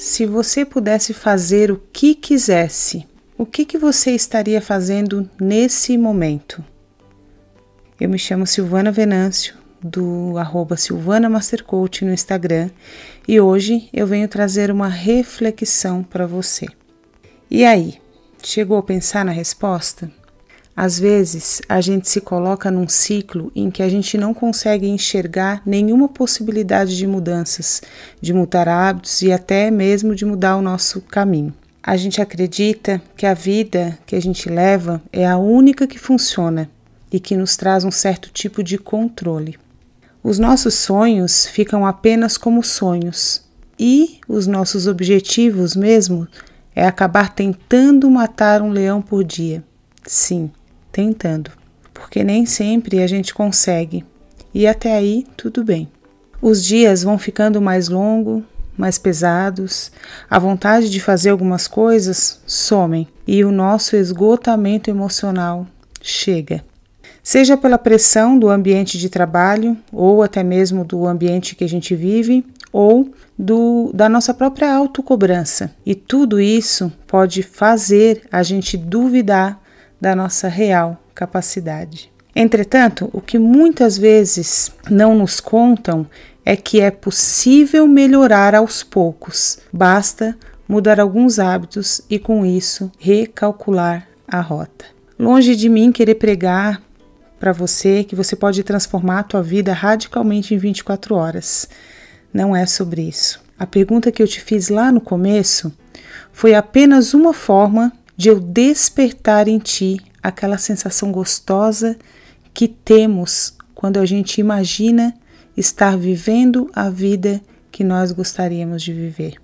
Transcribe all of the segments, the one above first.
se você pudesse fazer o que quisesse, o que, que você estaria fazendo nesse momento? Eu me chamo Silvana Venâncio, do arroba Silvana no Instagram, e hoje eu venho trazer uma reflexão para você. E aí, chegou a pensar na resposta? Às vezes, a gente se coloca num ciclo em que a gente não consegue enxergar nenhuma possibilidade de mudanças, de mudar hábitos e até mesmo de mudar o nosso caminho. A gente acredita que a vida que a gente leva é a única que funciona e que nos traz um certo tipo de controle. Os nossos sonhos ficam apenas como sonhos e os nossos objetivos mesmo é acabar tentando matar um leão por dia. Sim, tentando, porque nem sempre a gente consegue e até aí tudo bem. Os dias vão ficando mais longos, mais pesados, a vontade de fazer algumas coisas somem e o nosso esgotamento emocional chega. Seja pela pressão do ambiente de trabalho, ou até mesmo do ambiente que a gente vive, ou do, da nossa própria autocobrança. E tudo isso pode fazer a gente duvidar da nossa real capacidade. Entretanto, o que muitas vezes não nos contam é que é possível melhorar aos poucos, basta mudar alguns hábitos e com isso recalcular a rota. Longe de mim querer pregar para você que você pode transformar a tua vida radicalmente em 24 horas. Não é sobre isso. A pergunta que eu te fiz lá no começo foi apenas uma forma de eu despertar em ti aquela sensação gostosa que temos quando a gente imagina estar vivendo a vida que nós gostaríamos de viver.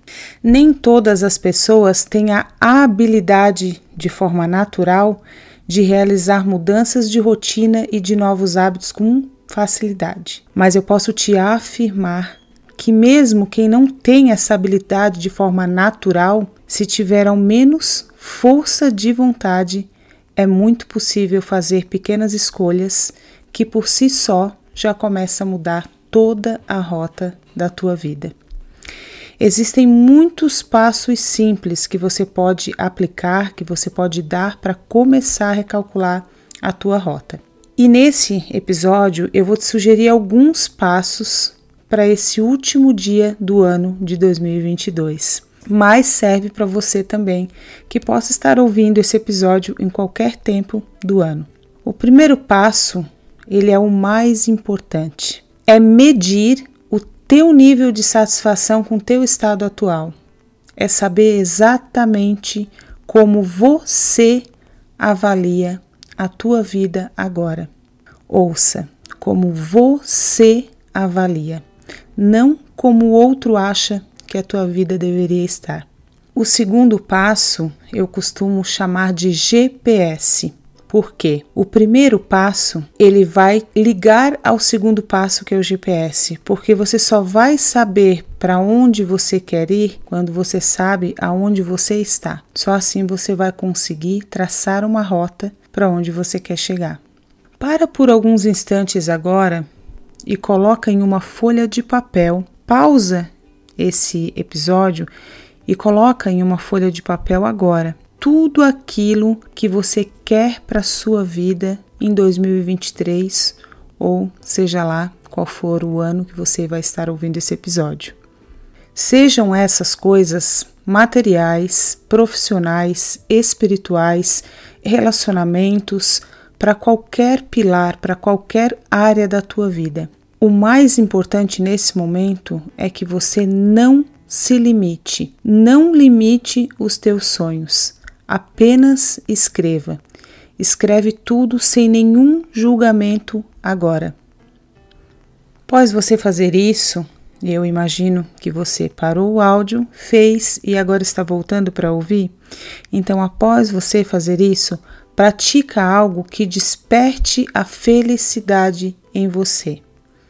Nem todas as pessoas têm a habilidade de forma natural de realizar mudanças de rotina e de novos hábitos com facilidade. Mas eu posso te afirmar que, mesmo quem não tem essa habilidade de forma natural, se tiver ao menos força de vontade, é muito possível fazer pequenas escolhas que por si só já começa a mudar toda a rota da tua vida. Existem muitos passos simples que você pode aplicar, que você pode dar para começar a recalcular a tua rota. E nesse episódio eu vou te sugerir alguns passos para esse último dia do ano de 2022 mas serve para você também que possa estar ouvindo esse episódio em qualquer tempo do ano. O primeiro passo, ele é o mais importante, é medir o teu nível de satisfação com o teu estado atual. É saber exatamente como você avalia a tua vida agora. Ouça, como você avalia, não como o outro acha que a tua vida deveria estar. O segundo passo eu costumo chamar de GPS. Por quê? O primeiro passo, ele vai ligar ao segundo passo que é o GPS, porque você só vai saber para onde você quer ir quando você sabe aonde você está. Só assim você vai conseguir traçar uma rota para onde você quer chegar. Para por alguns instantes agora e coloca em uma folha de papel. Pausa esse episódio e coloca em uma folha de papel agora tudo aquilo que você quer para sua vida em 2023 ou seja lá qual for o ano que você vai estar ouvindo esse episódio. Sejam essas coisas materiais, profissionais, espirituais, relacionamentos, para qualquer pilar, para qualquer área da tua vida. O mais importante nesse momento é que você não se limite, não limite os teus sonhos. Apenas escreva. Escreve tudo sem nenhum julgamento agora. Após você fazer isso, eu imagino que você parou o áudio, fez e agora está voltando para ouvir. Então, após você fazer isso, pratica algo que desperte a felicidade em você.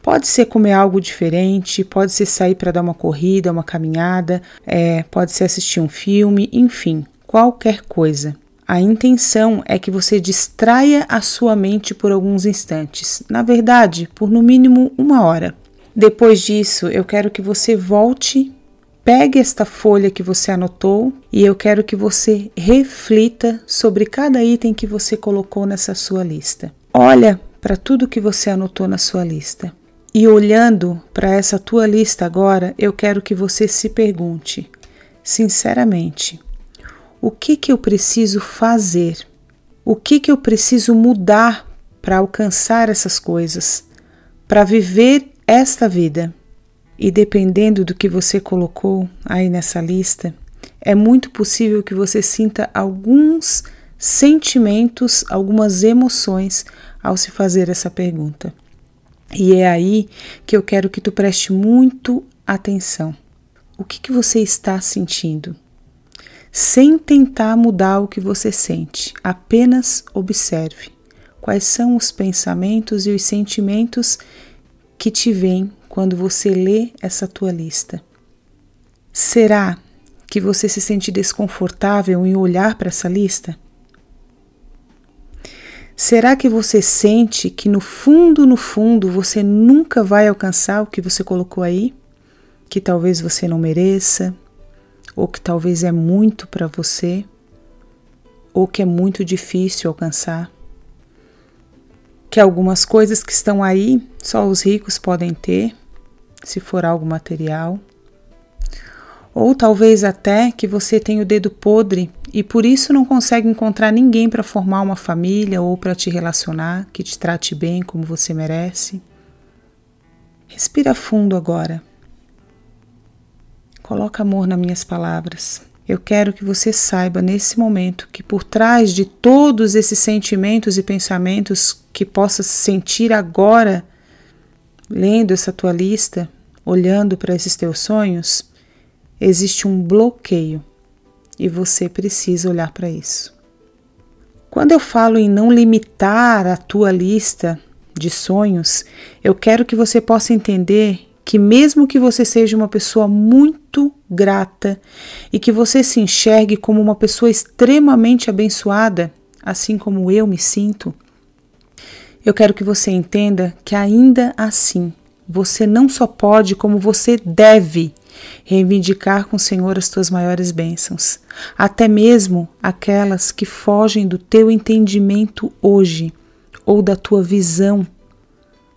Pode ser comer algo diferente, pode ser sair para dar uma corrida, uma caminhada, é, pode ser assistir um filme, enfim, qualquer coisa. A intenção é que você distraia a sua mente por alguns instantes, na verdade, por no mínimo uma hora. Depois disso, eu quero que você volte pegue esta folha que você anotou e eu quero que você reflita sobre cada item que você colocou nessa sua lista. Olha para tudo que você anotou na sua lista. E olhando para essa tua lista agora, eu quero que você se pergunte, sinceramente, o que que eu preciso fazer? O que que eu preciso mudar para alcançar essas coisas, para viver esta vida? E dependendo do que você colocou aí nessa lista, é muito possível que você sinta alguns sentimentos, algumas emoções ao se fazer essa pergunta. E é aí que eu quero que tu preste muito atenção. O que, que você está sentindo? Sem tentar mudar o que você sente, apenas observe quais são os pensamentos e os sentimentos que te vêm quando você lê essa tua lista. Será que você se sente desconfortável em olhar para essa lista? Será que você sente que no fundo, no fundo, você nunca vai alcançar o que você colocou aí? Que talvez você não mereça, ou que talvez é muito para você, ou que é muito difícil alcançar? Que algumas coisas que estão aí só os ricos podem ter, se for algo material? Ou talvez até que você tenha o dedo podre e por isso não consegue encontrar ninguém para formar uma família ou para te relacionar, que te trate bem como você merece. Respira fundo agora. Coloca amor nas minhas palavras. Eu quero que você saiba nesse momento que por trás de todos esses sentimentos e pensamentos que possa sentir agora, lendo essa tua lista, olhando para esses teus sonhos, existe um bloqueio e você precisa olhar para isso. Quando eu falo em não limitar a tua lista de sonhos, eu quero que você possa entender que, mesmo que você seja uma pessoa muito grata e que você se enxergue como uma pessoa extremamente abençoada, assim como eu me sinto, eu quero que você entenda que, ainda assim, você não só pode, como você deve reivindicar com o Senhor as tuas maiores bênçãos, até mesmo aquelas que fogem do teu entendimento hoje ou da tua visão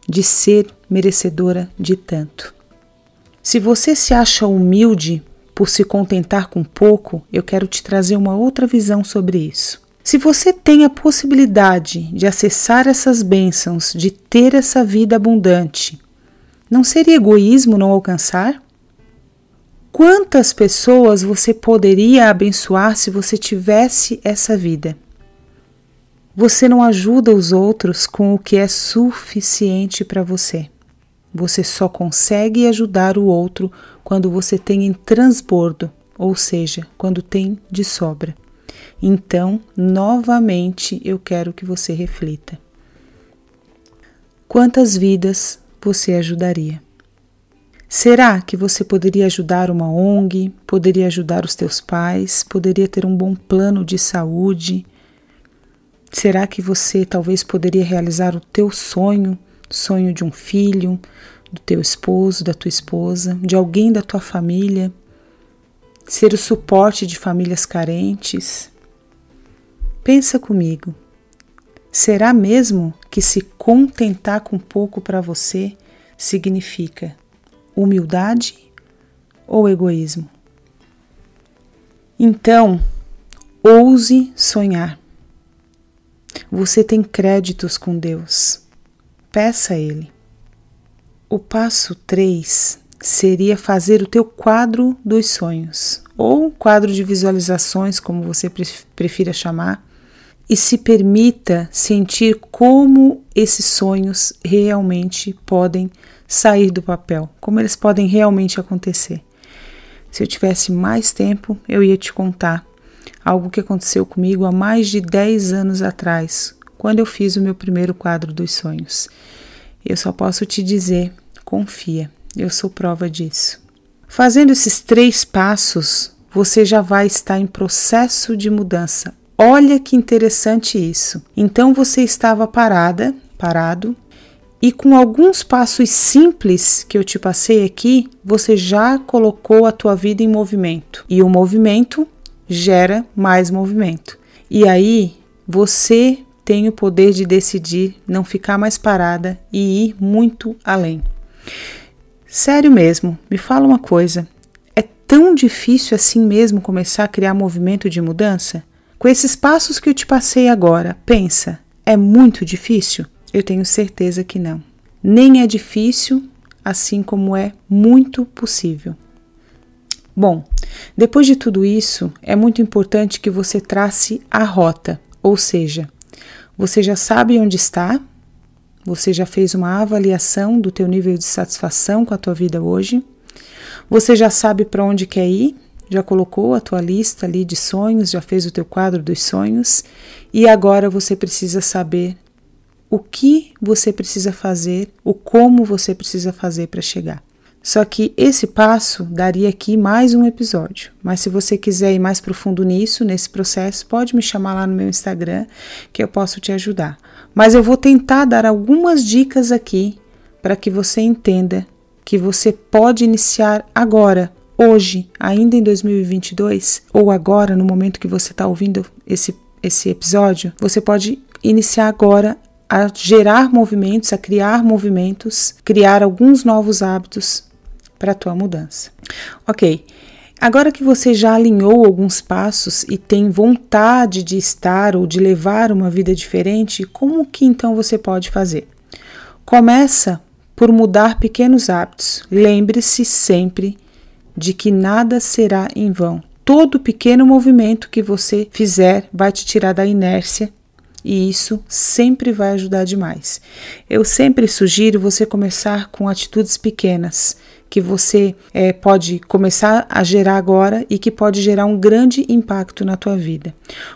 de ser merecedora de tanto. Se você se acha humilde por se contentar com pouco, eu quero te trazer uma outra visão sobre isso. Se você tem a possibilidade de acessar essas bênçãos, de ter essa vida abundante, não seria egoísmo não alcançar? Quantas pessoas você poderia abençoar se você tivesse essa vida? Você não ajuda os outros com o que é suficiente para você. Você só consegue ajudar o outro quando você tem em transbordo, ou seja, quando tem de sobra. Então, novamente, eu quero que você reflita. Quantas vidas você ajudaria? Será que você poderia ajudar uma ONG, poderia ajudar os teus pais, poderia ter um bom plano de saúde? Será que você talvez poderia realizar o teu sonho, sonho de um filho, do teu esposo, da tua esposa, de alguém da tua família? Ser o suporte de famílias carentes? Pensa comigo. Será mesmo que se contentar com pouco para você significa humildade ou egoísmo? Então, ouse sonhar. Você tem créditos com Deus. Peça a Ele. O passo 3 seria fazer o teu quadro dos sonhos, ou quadro de visualizações, como você prefira chamar, e se permita sentir como esses sonhos realmente podem sair do papel, como eles podem realmente acontecer. Se eu tivesse mais tempo, eu ia te contar algo que aconteceu comigo há mais de 10 anos atrás, quando eu fiz o meu primeiro quadro dos sonhos. Eu só posso te dizer: confia, eu sou prova disso. Fazendo esses três passos, você já vai estar em processo de mudança. Olha que interessante isso. Então você estava parada, parado, E com alguns passos simples que eu te passei aqui, você já colocou a tua vida em movimento. E o movimento gera mais movimento. E aí você tem o poder de decidir não ficar mais parada e ir muito além. Sério mesmo, me fala uma coisa. É tão difícil assim mesmo começar a criar movimento de mudança? Com esses passos que eu te passei agora, pensa, é muito difícil? Eu tenho certeza que não. Nem é difícil, assim como é muito possível. Bom, depois de tudo isso, é muito importante que você trace a rota, ou seja, você já sabe onde está, você já fez uma avaliação do teu nível de satisfação com a tua vida hoje, você já sabe para onde quer ir, já colocou a tua lista ali de sonhos, já fez o teu quadro dos sonhos e agora você precisa saber o que você precisa fazer, o como você precisa fazer para chegar. Só que esse passo daria aqui mais um episódio. Mas se você quiser ir mais profundo nisso, nesse processo, pode me chamar lá no meu Instagram que eu posso te ajudar. Mas eu vou tentar dar algumas dicas aqui para que você entenda que você pode iniciar agora, hoje, ainda em 2022, ou agora, no momento que você está ouvindo esse, esse episódio, você pode iniciar agora a gerar movimentos, a criar movimentos, criar alguns novos hábitos para a tua mudança. Ok, agora que você já alinhou alguns passos e tem vontade de estar ou de levar uma vida diferente, como que então você pode fazer? Começa por mudar pequenos hábitos. Lembre-se sempre de que nada será em vão. Todo pequeno movimento que você fizer vai te tirar da inércia e isso sempre vai ajudar demais. Eu sempre sugiro você começar com atitudes pequenas que você é, pode começar a gerar agora e que pode gerar um grande impacto na tua vida.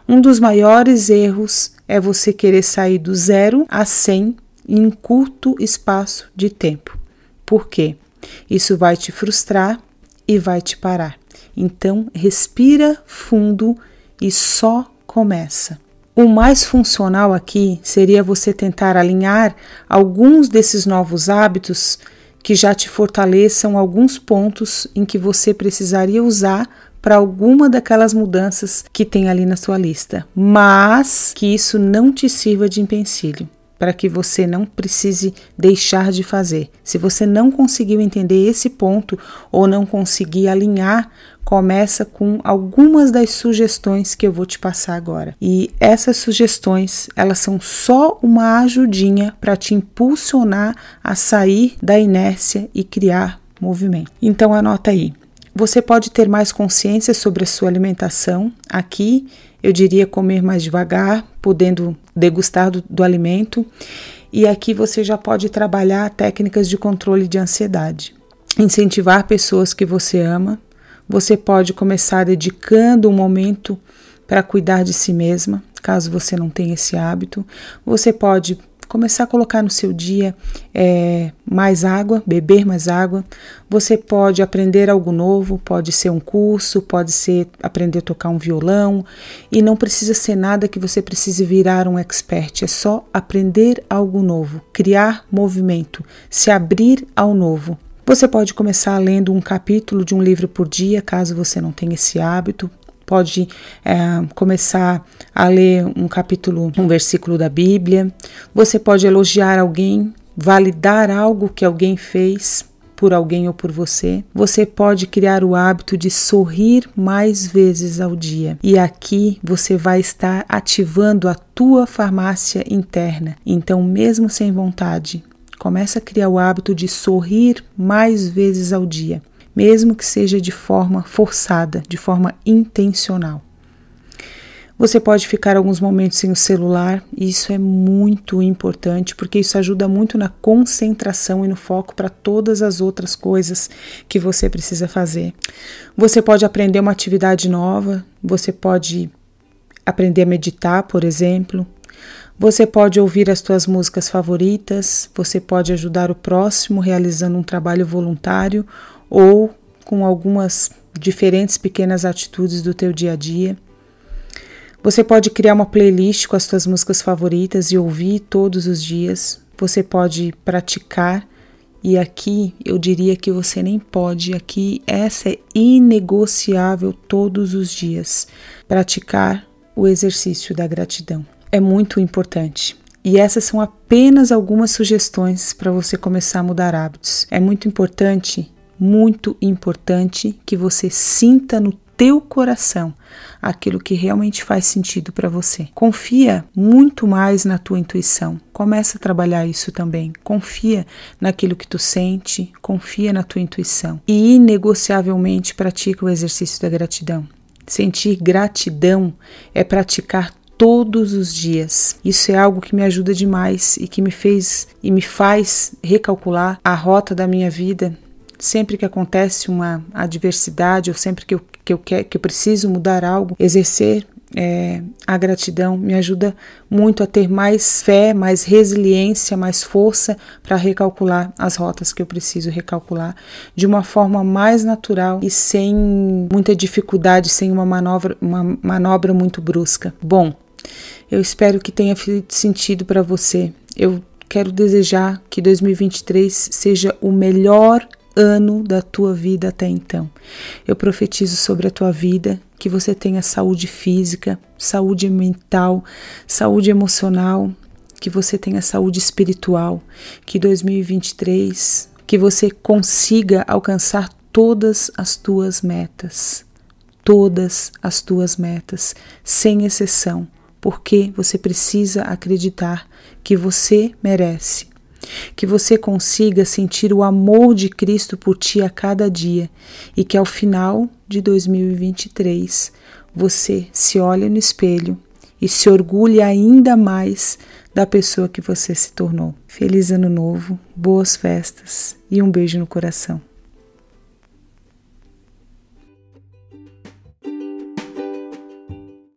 Um dos maiores erros é você querer sair do zero a 100 em um curto espaço de tempo. Por quê? Isso vai te frustrar e vai te parar. Então, respira fundo e só começa. O mais funcional aqui seria você tentar alinhar alguns desses novos hábitos que já te fortaleçam alguns pontos em que você precisaria usar para alguma daquelas mudanças que tem ali na sua lista, mas que isso não te sirva de empecilho para que você não precise deixar de fazer. Se você não conseguiu entender esse ponto ou não conseguir alinhar, começa com algumas das sugestões que eu vou te passar agora. E essas sugestões, elas são só uma ajudinha para te impulsionar a sair da inércia e criar movimento. Então anota aí. Você pode ter mais consciência sobre a sua alimentação. Aqui eu diria comer mais devagar, podendo degustar do, do alimento. E aqui você já pode trabalhar técnicas de controle de ansiedade. Incentivar pessoas que você ama. Você pode começar dedicando um momento para cuidar de si mesma, caso você não tenha esse hábito. Você pode começar a colocar no seu dia é, mais água, beber mais água. Você pode aprender algo novo, pode ser um curso, pode ser aprender a tocar um violão, e não precisa ser nada que você precise virar um expert, é só aprender algo novo, criar movimento, se abrir ao novo. Você pode começar lendo um capítulo de um livro por dia, caso você não tenha esse hábito pode é, começar a ler um capítulo, um versículo da Bíblia. Você pode elogiar alguém, validar algo que alguém fez por alguém ou por você. Você pode criar o hábito de sorrir mais vezes ao dia. E aqui você vai estar ativando a tua farmácia interna. Então, mesmo sem vontade, começa a criar o hábito de sorrir mais vezes ao dia mesmo que seja de forma forçada, de forma intencional. Você pode ficar alguns momentos sem o celular, e isso é muito importante, porque isso ajuda muito na concentração e no foco para todas as outras coisas que você precisa fazer. Você pode aprender uma atividade nova, você pode aprender a meditar, por exemplo. Você pode ouvir as suas músicas favoritas, você pode ajudar o próximo realizando um trabalho voluntário ou com algumas diferentes pequenas atitudes do teu dia a dia. Você pode criar uma playlist com as tuas músicas favoritas e ouvir todos os dias. você pode praticar e aqui eu diria que você nem pode, aqui essa é inegociável todos os dias. Praticar o exercício da gratidão é muito importante. E essas são apenas algumas sugestões para você começar a mudar hábitos. É muito importante, muito importante que você sinta no teu coração aquilo que realmente faz sentido para você. Confia muito mais na tua intuição. Começa a trabalhar isso também. Confia naquilo que tu sente, confia na tua intuição e inegociavelmente pratica o exercício da gratidão. Sentir gratidão é praticar todos os dias. Isso é algo que me ajuda demais e que me fez e me faz recalcular a rota da minha vida sempre que acontece uma adversidade ou sempre que eu, que eu, quer, que eu preciso mudar algo, exercer é, a gratidão me ajuda muito a ter mais fé, mais resiliência, mais força para recalcular as rotas que eu preciso recalcular de uma forma mais natural e sem muita dificuldade, sem uma manobra, uma manobra muito brusca. Bom, eu espero que tenha feito sentido para você. Eu quero desejar que 2023 seja o melhor ano da tua vida até então. Eu profetizo sobre a tua vida que você tenha saúde física, saúde mental, saúde emocional, que você tenha saúde espiritual, que 2023 que você consiga alcançar todas as tuas metas, todas as tuas metas, sem exceção, porque você precisa acreditar que você merece que você consiga sentir o amor de Cristo por ti a cada dia e que ao final de 2023 você se olhe no espelho e se orgulhe ainda mais da pessoa que você se tornou. Feliz Ano Novo, boas festas e um beijo no coração.